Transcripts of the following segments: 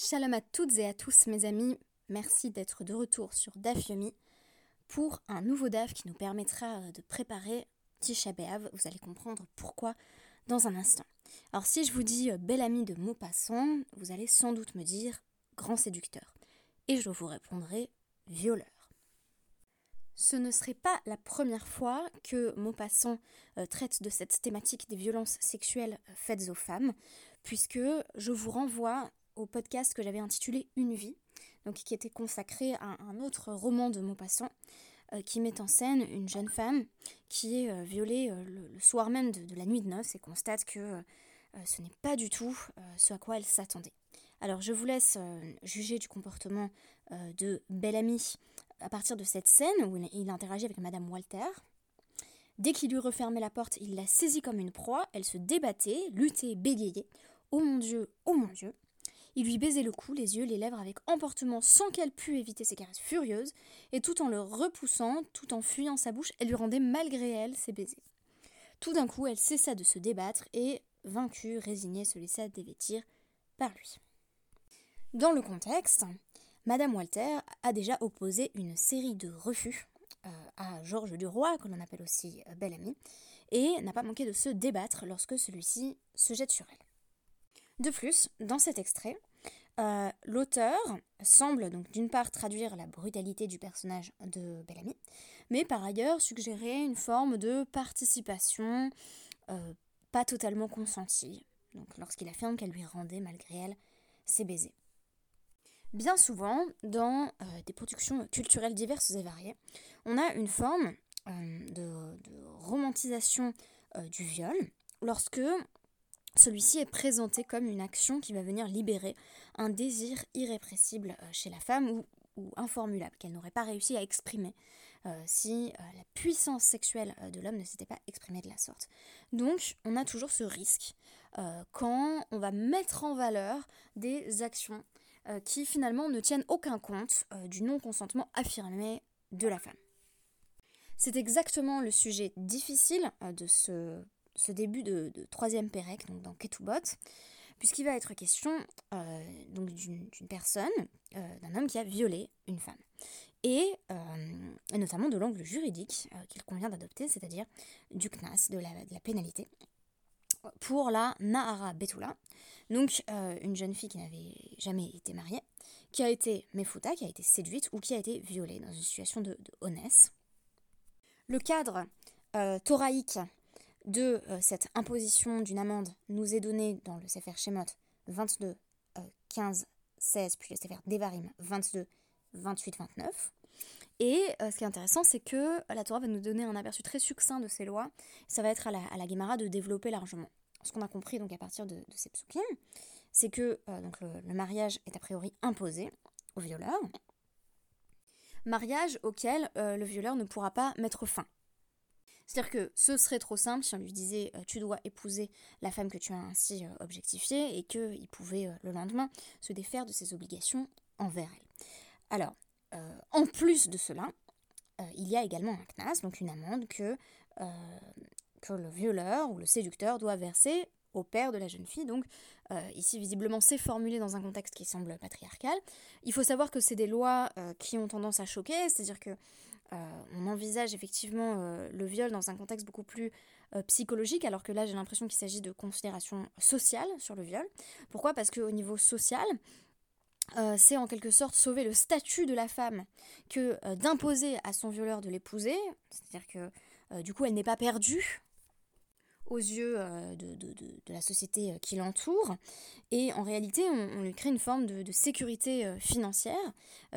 Shalom à toutes et à tous mes amis, merci d'être de retour sur DAF Yomi pour un nouveau DAF qui nous permettra de préparer Tisha B'Av. Vous allez comprendre pourquoi dans un instant. Alors si je vous dis euh, bel ami de Maupassant, vous allez sans doute me dire grand séducteur. Et je vous répondrai violeur. Ce ne serait pas la première fois que Maupassant euh, traite de cette thématique des violences sexuelles euh, faites aux femmes, puisque je vous renvoie au podcast que j'avais intitulé Une vie, donc qui était consacré à un autre roman de Maupassant, euh, qui met en scène une jeune femme qui est euh, violée euh, le, soir même de, la nuit de noces et constate que ce n'est pas du tout ce à quoi elle s'attendait. Alors je vous laisse juger du comportement de Bellamy à partir de cette scène où il interagit avec Madame Walter. Dès qu'il lui refermait la porte, il la saisit comme une proie, elle se débattait, luttait, bégayait. Oh mon Dieu, oh mon Dieu il lui baisait le cou, les yeux, les lèvres avec emportement sans qu'elle pût éviter ses caresses furieuses, et tout en le repoussant, tout en fuyant sa bouche, elle lui rendait malgré elle ses baisers. Tout d'un coup, elle cessa de se débattre et, vaincue, résignée, se laissa dévêtir par lui. Dans le contexte, Madame Walter a déjà opposé une série de refus euh, à Georges Duroy, que l'on appelle aussi euh, Belle Amie, et n'a pas manqué de se débattre lorsque celui-ci se jette sur elle. De plus, dans cet extrait, euh, l'auteur semble donc d'une part traduire la brutalité du personnage de Bellamy, mais par ailleurs suggérer une forme de participation euh, pas totalement consentie, lorsqu'il affirme qu'elle lui rendait malgré elle ses baisers. Bien souvent, dans euh, des productions culturelles diverses et variées, on a une forme de, romantisation du viol lorsque celui-ci est présenté comme une action qui va venir libérer un désir irrépressible euh, chez la femme ou, informulable qu'elle n'aurait pas réussi à exprimer euh, si euh, la puissance sexuelle de l'homme ne s'était pas exprimée de la sorte. Donc on a toujours ce risque quand on va mettre en valeur des actions qui finalement ne tiennent aucun compte du non-consentement affirmé de la femme. C'est exactement le sujet difficile de ce ce début de, troisième Pérec, donc dans Ketubot, puisqu'il va être question euh, donc d'une personne, euh, d'un homme qui a violé une femme. Et, euh, notamment de l'angle juridique qu'il convient d'adopter, c'est-à-dire du CNAS, de la, pénalité, pour la Nahara Betula, donc une jeune fille qui n'avait jamais été mariée, qui a été mefuta, qui a été séduite ou qui a été violée dans une situation de, de honnête. Le cadre thoraïque de euh, cette imposition d'une amende nous est donnée dans le Sefer Shemot 22, 15, 16, puis le Sefer Devarim 22, 28, 29. Et euh, ce qui est intéressant, c'est que la Torah va nous donner un aperçu très succinct de ces lois. Ça va être à la, à la Gemara de développer largement. Ce qu'on a compris donc à partir de, ces psukim, c'est que euh, donc le, mariage est a priori imposé au violeur. Mariage auquel le violeur ne pourra pas mettre fin. C'est-à-dire que ce serait trop simple si on lui disait euh, tu dois épouser la femme que tu as ainsi euh, objectifiée et qu'il pouvait euh, le lendemain se défaire de ses obligations envers elle. Alors, en plus de cela, il y a également un CNAS, donc une amende que, que le violeur ou le séducteur doit verser au père de la jeune fille. Donc ici, visiblement, c'est formulé dans un contexte qui semble patriarcal. Il faut savoir que c'est des lois qui ont tendance à choquer, c'est-à-dire que euh, on envisage effectivement euh, le viol dans un contexte beaucoup plus euh, psychologique, alors que là j'ai l'impression qu'il s'agit de considérations sociales sur le viol. Pourquoi? Parce qu'au niveau social, c'est en quelque sorte sauver le statut de la femme que d'imposer à son violeur de l'épouser, c'est-à-dire que du coup elle n'est pas perdue aux yeux euh, de, la société euh, qui l'entoure. Et en réalité, on, lui crée une forme de, sécurité euh, financière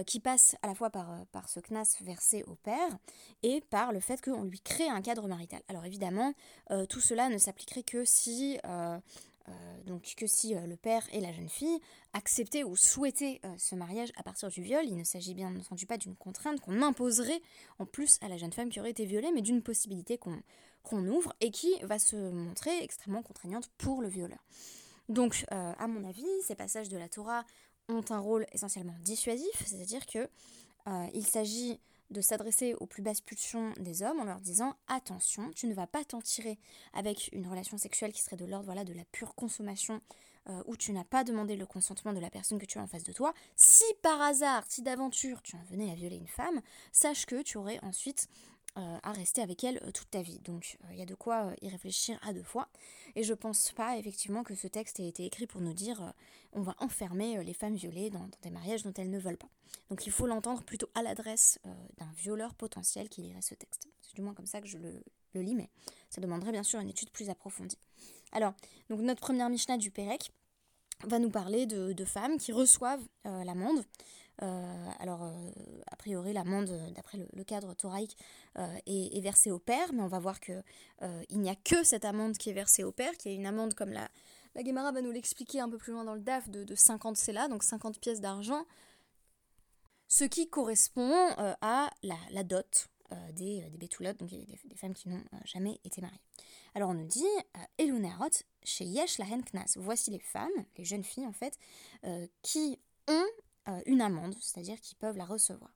qui passe à la fois par, ce CNAS versé au père et par le fait qu'on lui crée un cadre marital. Alors évidemment, tout cela ne s'appliquerait que si... donc que si le père et la jeune fille acceptaient ou souhaitaient ce mariage à partir du viol, il ne s'agit bien entendu pas d'une contrainte qu'on imposerait en plus à la jeune femme qui aurait été violée, mais d'une possibilité qu'on qu'on ouvre et qui va se montrer extrêmement contraignante pour le violeur. Donc, euh, à mon avis, ces passages de la Torah ont un rôle essentiellement dissuasif, c'est-à-dire que euh, il s'agit de s'adresser aux plus basses pulsions des hommes en leur disant attention, tu ne vas pas t'en tirer avec une relation sexuelle qui serait de l'ordre voilà, de la pure consommation euh, où tu n'as pas demandé le consentement de la personne que tu as en face de toi, si par hasard, si d'aventure tu en venais à violer une femme, sache que tu aurais ensuite euh, à rester avec elle toute ta vie. Donc il y a de quoi y réfléchir à deux fois. Et je pense pas effectivement que ce texte ait été écrit pour nous dire on va enfermer les femmes violées dans, des mariages dont elles ne veulent pas. Donc il faut l'entendre plutôt à l'adresse d'un violeur potentiel qui lirait ce texte. C'est du moins comme ça que je le, lit, mais ça demanderait bien sûr une étude plus approfondie. Alors, donc notre première Mishnah du Pérec va nous parler de, femmes qui reçoivent euh, l'amende. Euh, alors, euh, a priori, l'amende, d'après le, cadre thoraïque, est, versée au père, mais on va voir qu'il n'y a que cette amende qui est versée au père, qui est une amende comme la, la Gemara va nous l'expliquer un peu plus loin dans le DAF, de, de 50 là, donc 50 pièces d'argent, ce qui correspond à la, dot, euh, des, euh, des donc des, femmes qui n'ont euh, jamais été mariées. Alors on nous dit, Elunerot, chez Yesh Lahen Knas, voici les femmes, les jeunes filles en fait, qui ont une amende, c'est-à-dire qui peuvent la recevoir.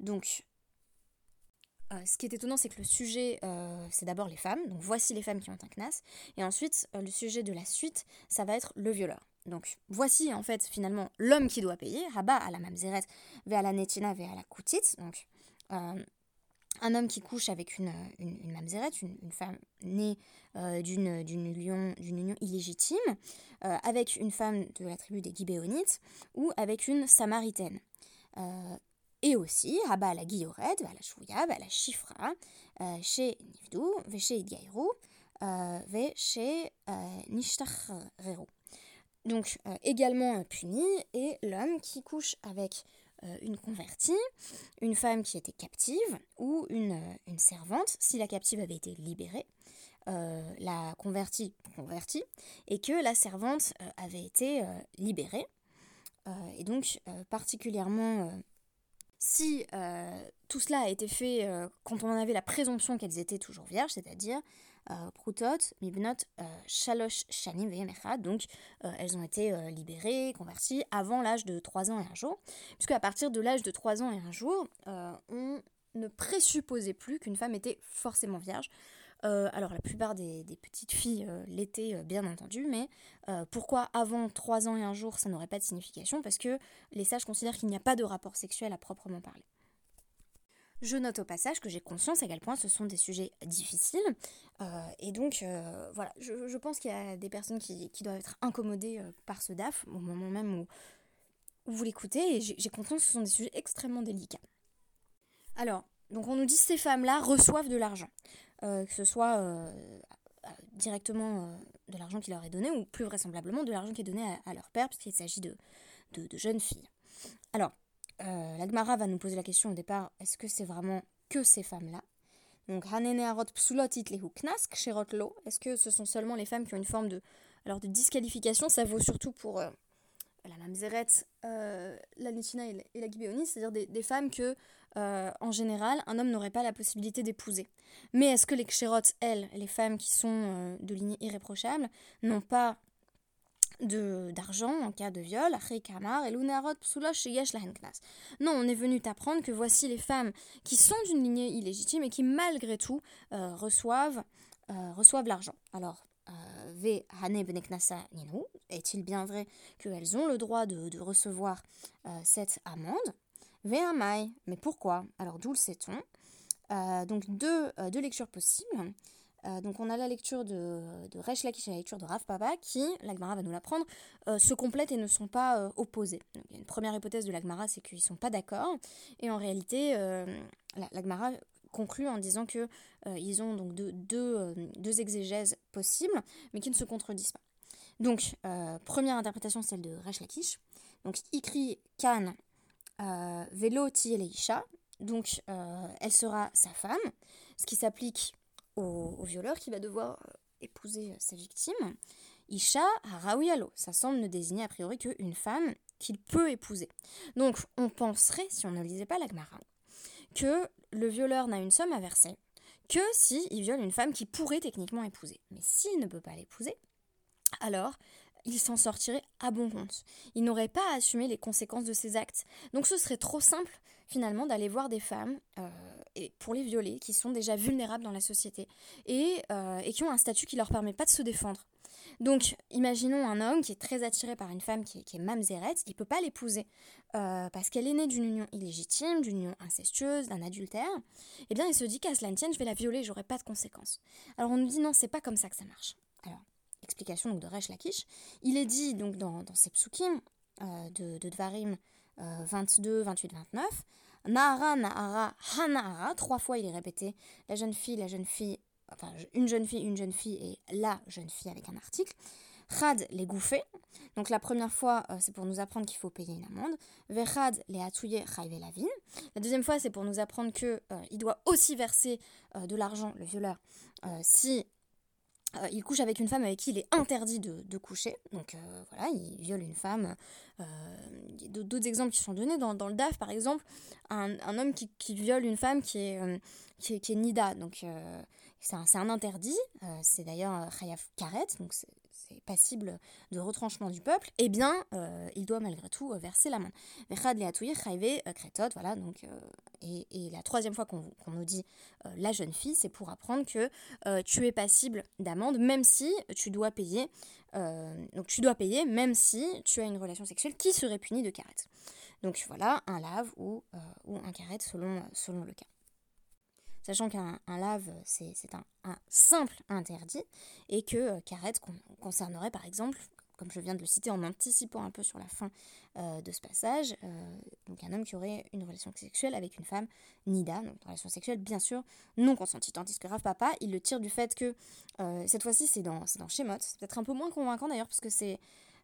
Donc, ce qui est étonnant, c'est que le sujet, c'est d'abord les femmes, donc voici les femmes qui ont un knas, et ensuite, le sujet de la suite, ça va être le violeur. Donc, voici en fait finalement l'homme qui doit payer, Rabat à la mamzeret, ve à la netina, ve à la koutit, donc un homme qui couche avec une, une, une femme née euh, d'une, union, union illégitime, euh, avec une femme de la tribu des Gibéonites ou avec une Samaritaine. Euh, et aussi, Rabba la Guillored, la Shouya, la Chifra, chez Nivdou, chez Idgaïrou, chez Nishtachrero. Donc, également puni, et l'homme qui couche avec euh, une convertie, une femme qui était captive ou une, euh, une servante, si la captive avait été libérée, euh, la convertie convertie, et que la servante avait été libérée. et donc, particulièrement, si tout cela a été fait quand on en avait la présomption qu'elles étaient toujours vierges, c'est-à-dire euh, Proutot, Mibnot, euh, Shalosh, Shanim, Donc, euh, elles ont été libérées, converties avant l'âge de 3 ans et un jour. Puisque à partir de l'âge de 3 ans et un jour, on ne présupposait plus qu'une femme était forcément vierge. alors la plupart des, petites filles l'étaient bien entendu, mais pourquoi avant 3 ans et un jour ça n'aurait pas de signification? Parce que les sages considèrent qu'il n'y a pas de rapport sexuel à proprement parler. Je note au passage que j'ai conscience à quel point ce sont des sujets difficiles. Euh, et donc, euh, voilà, je, pense qu'il y a des personnes qui, doivent être incommodées euh, par ce DAF au moment même où, vous l'écoutez. Et j'ai conscience que ce sont des sujets extrêmement délicats. Alors, donc on nous dit que ces femmes-là reçoivent de l'argent. que ce soit directement de l'argent qui leur est donné ou plus vraisemblablement de l'argent qui est donné à, leur père, puisqu'il s'agit de, de, de jeunes filles. Alors, euh, la Gemara va nous poser la question au départ est-ce que c'est vraiment que ces femmes-là? Donc, est-ce que ce sont seulement les femmes qui ont une forme de, alors de disqualification? Ça vaut surtout pour euh, la mamzeret, euh, la nitina et la, gibéonie, c'est-à-dire des, femmes que, euh, en général, un homme n'aurait pas la possibilité d'épouser. Mais est-ce que les kshérot, elles, les femmes qui sont de lignée irréprochable, n'ont pas d'argent en cas de viol, Non, on est venu t'apprendre que voici les femmes qui sont d'une lignée illégitime et qui malgré tout euh, reçoivent, euh, reçoivent l'argent. Alors, euh, est-il bien vrai qu'elles ont le droit de, recevoir cette amende? Mais pourquoi? Alors d'où le sait-on? Donc deux, deux lectures possibles. Euh, donc on a la lecture de, de Lakish et la lecture de Rav Papa qui, l'Agmara va nous l'apprendre, euh, se complètent et ne sont pas euh, opposés. a une première hypothèse de l'Agmara, c'est qu'ils ne sont pas d'accord. Et en réalité, l'Agmara conclut en disant que ils ont donc deux, deux, exégèses possibles, mais qui ne se contredisent pas. Donc, première interprétation, celle de Resh Lakish. Donc, Ikri Kan Velo Tieleisha. Donc, elle sera sa femme, ce qui s'applique au, violeur qui va devoir euh, épouser euh, sa victime. Isha Harawialo, ça semble ne désigner a priori qu'une femme qu'il peut épouser. Donc on penserait, si on ne lisait pas l'Agmara, que le violeur n'a une somme à verser que s'il il viole une femme qui pourrait techniquement épouser. Mais s'il ne peut pas l'épouser, alors il s'en sortirait à bon compte. Il n'aurait pas à assumer les conséquences de ses actes. Donc ce serait trop simple finalement d'aller voir des femmes et pour les violer qui sont déjà vulnérables dans la société et, et qui ont un statut qui leur permet pas de se défendre. Donc, imaginons un homme qui est très attiré par une femme qui est, qui mamzeret, il ne peut pas l'épouser euh, parce qu'elle est née d'une union illégitime, d'une union incestueuse, d'un adultère. Eh bien, il se dit qu'à cela ne tienne, je vais la violer, j'aurai pas de conséquences. Alors, on nous dit non, c'est pas comme ça que ça marche. Alors, explication donc de Resh Lakish. Il est dit donc dans, dans ces psukim euh, de, de, Dvarim 22, 28, 29. Nahara, Nahara, Hanahara, trois fois il est répété, la jeune fille, la jeune fille, enfin une jeune fille, une jeune fille et la jeune fille avec un article. Chad les gouffés. Donc la première fois, euh, c'est pour nous apprendre qu'il faut payer une amende. Vechad les atouye la lavin. La deuxième fois, c'est pour nous apprendre qu'il euh, il doit aussi verser euh, de l'argent, le violeur, si il couche avec une femme avec qui il est interdit de, coucher. Donc voilà, il viole une femme. D'autres exemples qui sont donnés dans, le DAF, par exemple, un, homme qui, viole une femme qui est, qui est, Nida. Donc c'est un, interdit. c'est d'ailleurs Khayaf Karet, donc c'est passible de retranchement du peuple, eh bien, euh, il doit malgré tout euh, verser l'amende. Euh, voilà, donc, et, la troisième fois qu'on nous dit la jeune fille, c'est pour apprendre que tu es passible d'amende, même si tu dois payer, donc tu dois payer, même si tu as une relation sexuelle qui serait punie de carrette. Donc voilà, un lave ou, un carrette selon, selon le cas sachant qu'un lave, c'est un, simple interdit, et que euh, concernerait par exemple, comme je viens de le citer en anticipant un peu sur la fin euh, de ce passage, euh, un homme qui aurait une relation sexuelle avec une femme nida, donc une relation sexuelle bien sûr non consentie, tandis que Rav Papa, il le tire du fait que euh, cette fois-ci c'est dans, dans c'est peut-être un peu moins convaincant d'ailleurs, parce que c'est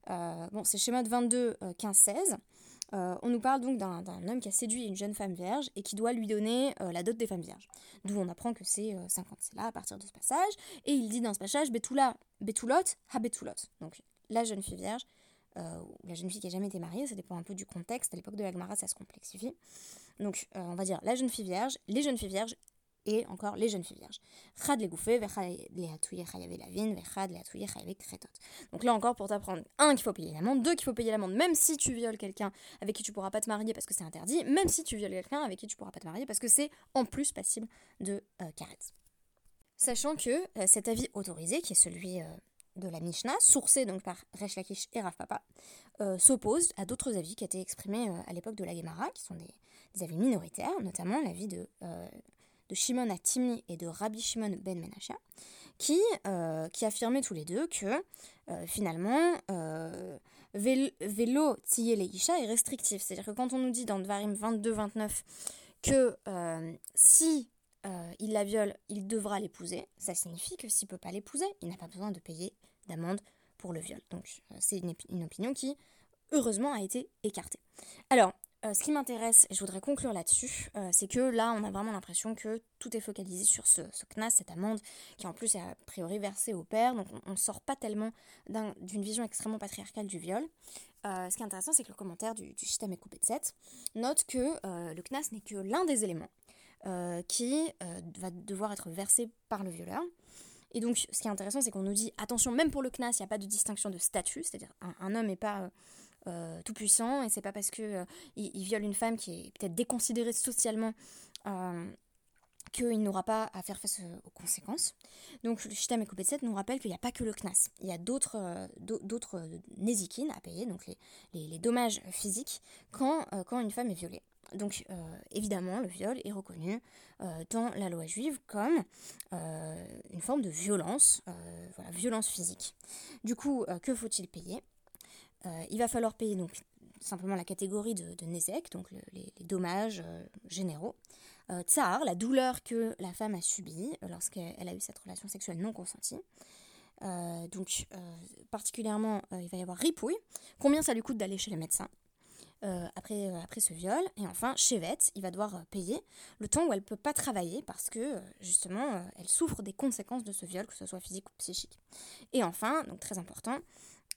bon, Shemot 22, 15, 16, euh, on nous parle donc d'un homme qui a séduit une jeune femme vierge et qui doit lui donner euh, la dot des femmes vierges. D'où on apprend que c'est 50. Euh, c'est là à partir de ce passage. Et il dit dans ce passage Betula, Betulot, ha Betulot. Donc la jeune fille vierge, ou la jeune fille qui n'a jamais été mariée, ça dépend un peu du contexte. À l'époque de la Gemara, ça se complexifie. Donc on va dire la jeune fille vierge, les jeunes filles vierges et encore les jeunes filles vierges. Donc là encore pour t'apprendre, un, qu'il faut payer l'amende, deux, qu'il faut payer l'amende même si tu violes quelqu'un avec qui tu pourras pas te marier parce que c'est interdit, même si tu violes quelqu'un avec qui tu pourras pas te marier parce que c'est en plus passible de euh, Sachant que euh, cet avis autorisé, qui est celui euh, de la Mishnah, sourcé donc par Resh Lakish et Rav Papa, euh, s'oppose à d'autres avis qui étaient exprimés à l'époque de la Gemara, qui sont des avis minoritaires, notamment l'avis de Shimon Atimi et de Rabbi Shimon ben Menasha, qui, euh, affirmaient tous les deux que euh, finalement, euh, vélo tiyé les est restrictif. C'est-à-dire que quand on nous dit dans Dvarim 22-29 que si il la viole, il devra l'épouser, ça signifie que s'il ne peut pas l'épouser, il n'a pas besoin de payer d'amende pour le viol. Donc c'est une, une opinion qui, heureusement, a été écartée. Alors, euh, ce qui m'intéresse, et je voudrais conclure là-dessus, euh, c'est que là, on a vraiment l'impression que tout est focalisé sur ce, CNAS, cette amende, qui en plus est a priori versée au père, donc on ne sort pas tellement d'une vision extrêmement patriarcale du viol. Euh, ce qui est intéressant, c'est que le commentaire du, du Shitam set note que le CNAS n'est que l'un des éléments qui va devoir être versé par le violeur. Et donc, ce qui est intéressant, c'est qu'on nous dit, attention, même pour le CNAS, il n'y a pas de distinction de statut, c'est-à-dire un, homme n'est pas euh, tout puissant et c'est pas parce que euh, il, viole une femme qui est peut-être déconsidérée socialement euh, qu'il n'aura pas à faire face aux conséquences. Donc le et 7 nous rappelle qu'il n'y a pas que le CNAS, il y a d'autres d'autres à payer, donc les, les, dommages physiques, quand, quand une femme est violée. Donc évidemment, le viol est reconnu dans la loi juive comme une forme de violence, voilà, violence physique. Du coup, que faut-il payer? Euh, il va falloir payer donc simplement la catégorie de, de donc les, dommages euh, généraux. Euh, tsar, la douleur que la femme a subie lorsqu'elle a eu cette relation sexuelle non consentie. donc, particulièrement, il va y avoir ripouille. Combien ça lui coûte d'aller chez le médecin après, après ce viol? Et enfin, Chevet, il va devoir payer le temps où elle ne peut pas travailler parce que, justement, elle souffre des conséquences de ce viol, que ce soit physique ou psychique. Et enfin, donc très important,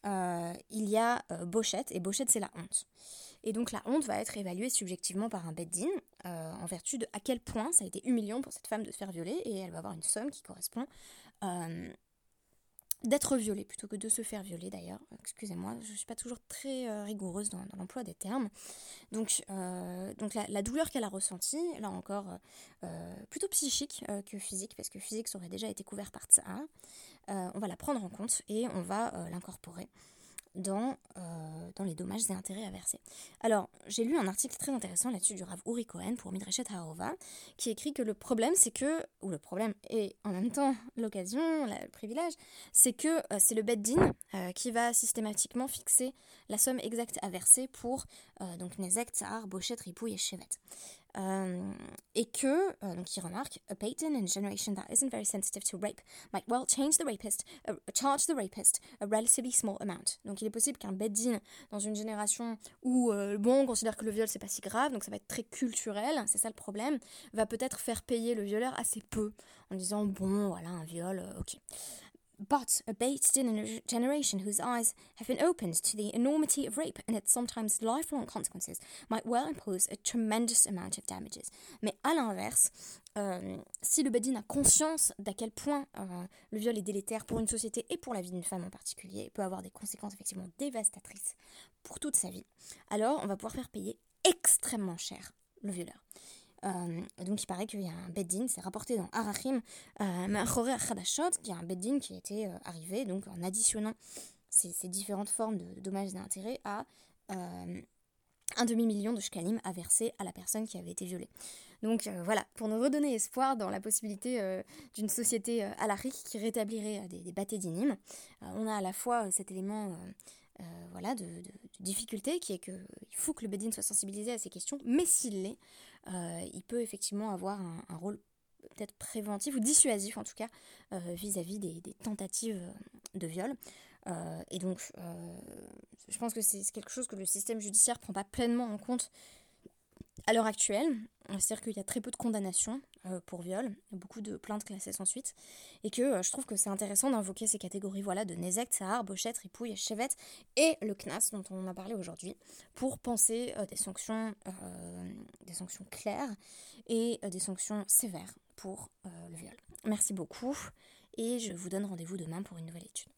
euh, il y a euh, Bochette, et Bochette c'est la honte. Et donc la honte va être évaluée subjectivement par un beddin euh, en vertu de à quel point ça a été humiliant pour cette femme de se faire violer, et elle va avoir une somme qui correspond d'être violé plutôt que de se faire violer d'ailleurs. Excusez-moi, je ne suis pas toujours très euh, rigoureuse dans, l'emploi des termes. Donc, euh, la, douleur qu'elle a ressentie, là encore, euh, plutôt psychique que physique, parce que physique ça aurait déjà été couvert par ça. on va la prendre en compte et on va l'incorporer dans, euh, dans les dommages et intérêts à verser. Alors, j'ai lu un article très intéressant là-dessus du Rav Uri Cohen pour Midreshet Harova, qui écrit que le problème, c'est que, ou le problème, et en même temps l'occasion, le privilège, c'est que euh, c'est le Beddin euh, qui va systématiquement fixer la somme exacte à verser pour donc Nezek, Tsar, Bochet, Ripouille et Chevet. Euh, et que, euh, donc il remarque, a patent in a generation that isn't very sensitive to rape might well change the rapist, uh, charge the rapist a relatively small amount. Donc il est possible qu'un beddin dans une génération où, euh, bon, on considère que le viol c'est pas si grave, donc ça va être très culturel, c'est ça le problème, va peut-être faire payer le violeur assez peu, en disant, bon, voilà, un viol, ok. But a a generation whose eyes have been opened to the enormity of rape and its sometimes lifelong consequences might well impose a tremendous amount of damages. Mais à l'inverse, euh, si le a conscience d'à quel point euh, le viol est délétère pour une société et pour la vie d'une femme en particulier, peut avoir des conséquences effectivement dévastatrices pour toute sa vie, alors on va pouvoir faire payer extrêmement cher le violeur. Euh, donc il paraît qu'il y a un beddin, c'est rapporté dans Arachim, euh, Khadashot, qui a un beddin qui était euh, arrivé, donc en additionnant ces, différentes formes de, dommages et intérêts à euh, un demi-million de shkalim à verser à la personne qui avait été violée. Donc voilà, pour nous redonner espoir dans la possibilité d'une société alarique qui rétablirait des, des d'inim, on a à la fois cet élément voilà, de, difficulté qui est qu'il faut que le Bedin soit sensibilisé à ces questions, mais s'il l'est, euh, il peut effectivement avoir un, rôle peut-être préventif ou dissuasif en tout cas euh, vis-à-vis des, tentatives de viol. Euh, et donc, je pense que c'est quelque chose que le système judiciaire prend pas pleinement en compte à l'heure actuelle, c'est-à-dire qu'il y a très peu de condamnations euh, pour viol, beaucoup de plaintes classées sans suite, et que euh, je trouve que c'est intéressant d'invoquer ces catégories voilà, de Nezek, Sahar, Bochette, Ripouille, Chevette et le CNAS dont on a parlé aujourd'hui, pour penser euh, des, sanctions, des sanctions claires et des sanctions sévères pour le viol. Merci beaucoup, et je vous donne rendez-vous demain pour une nouvelle étude.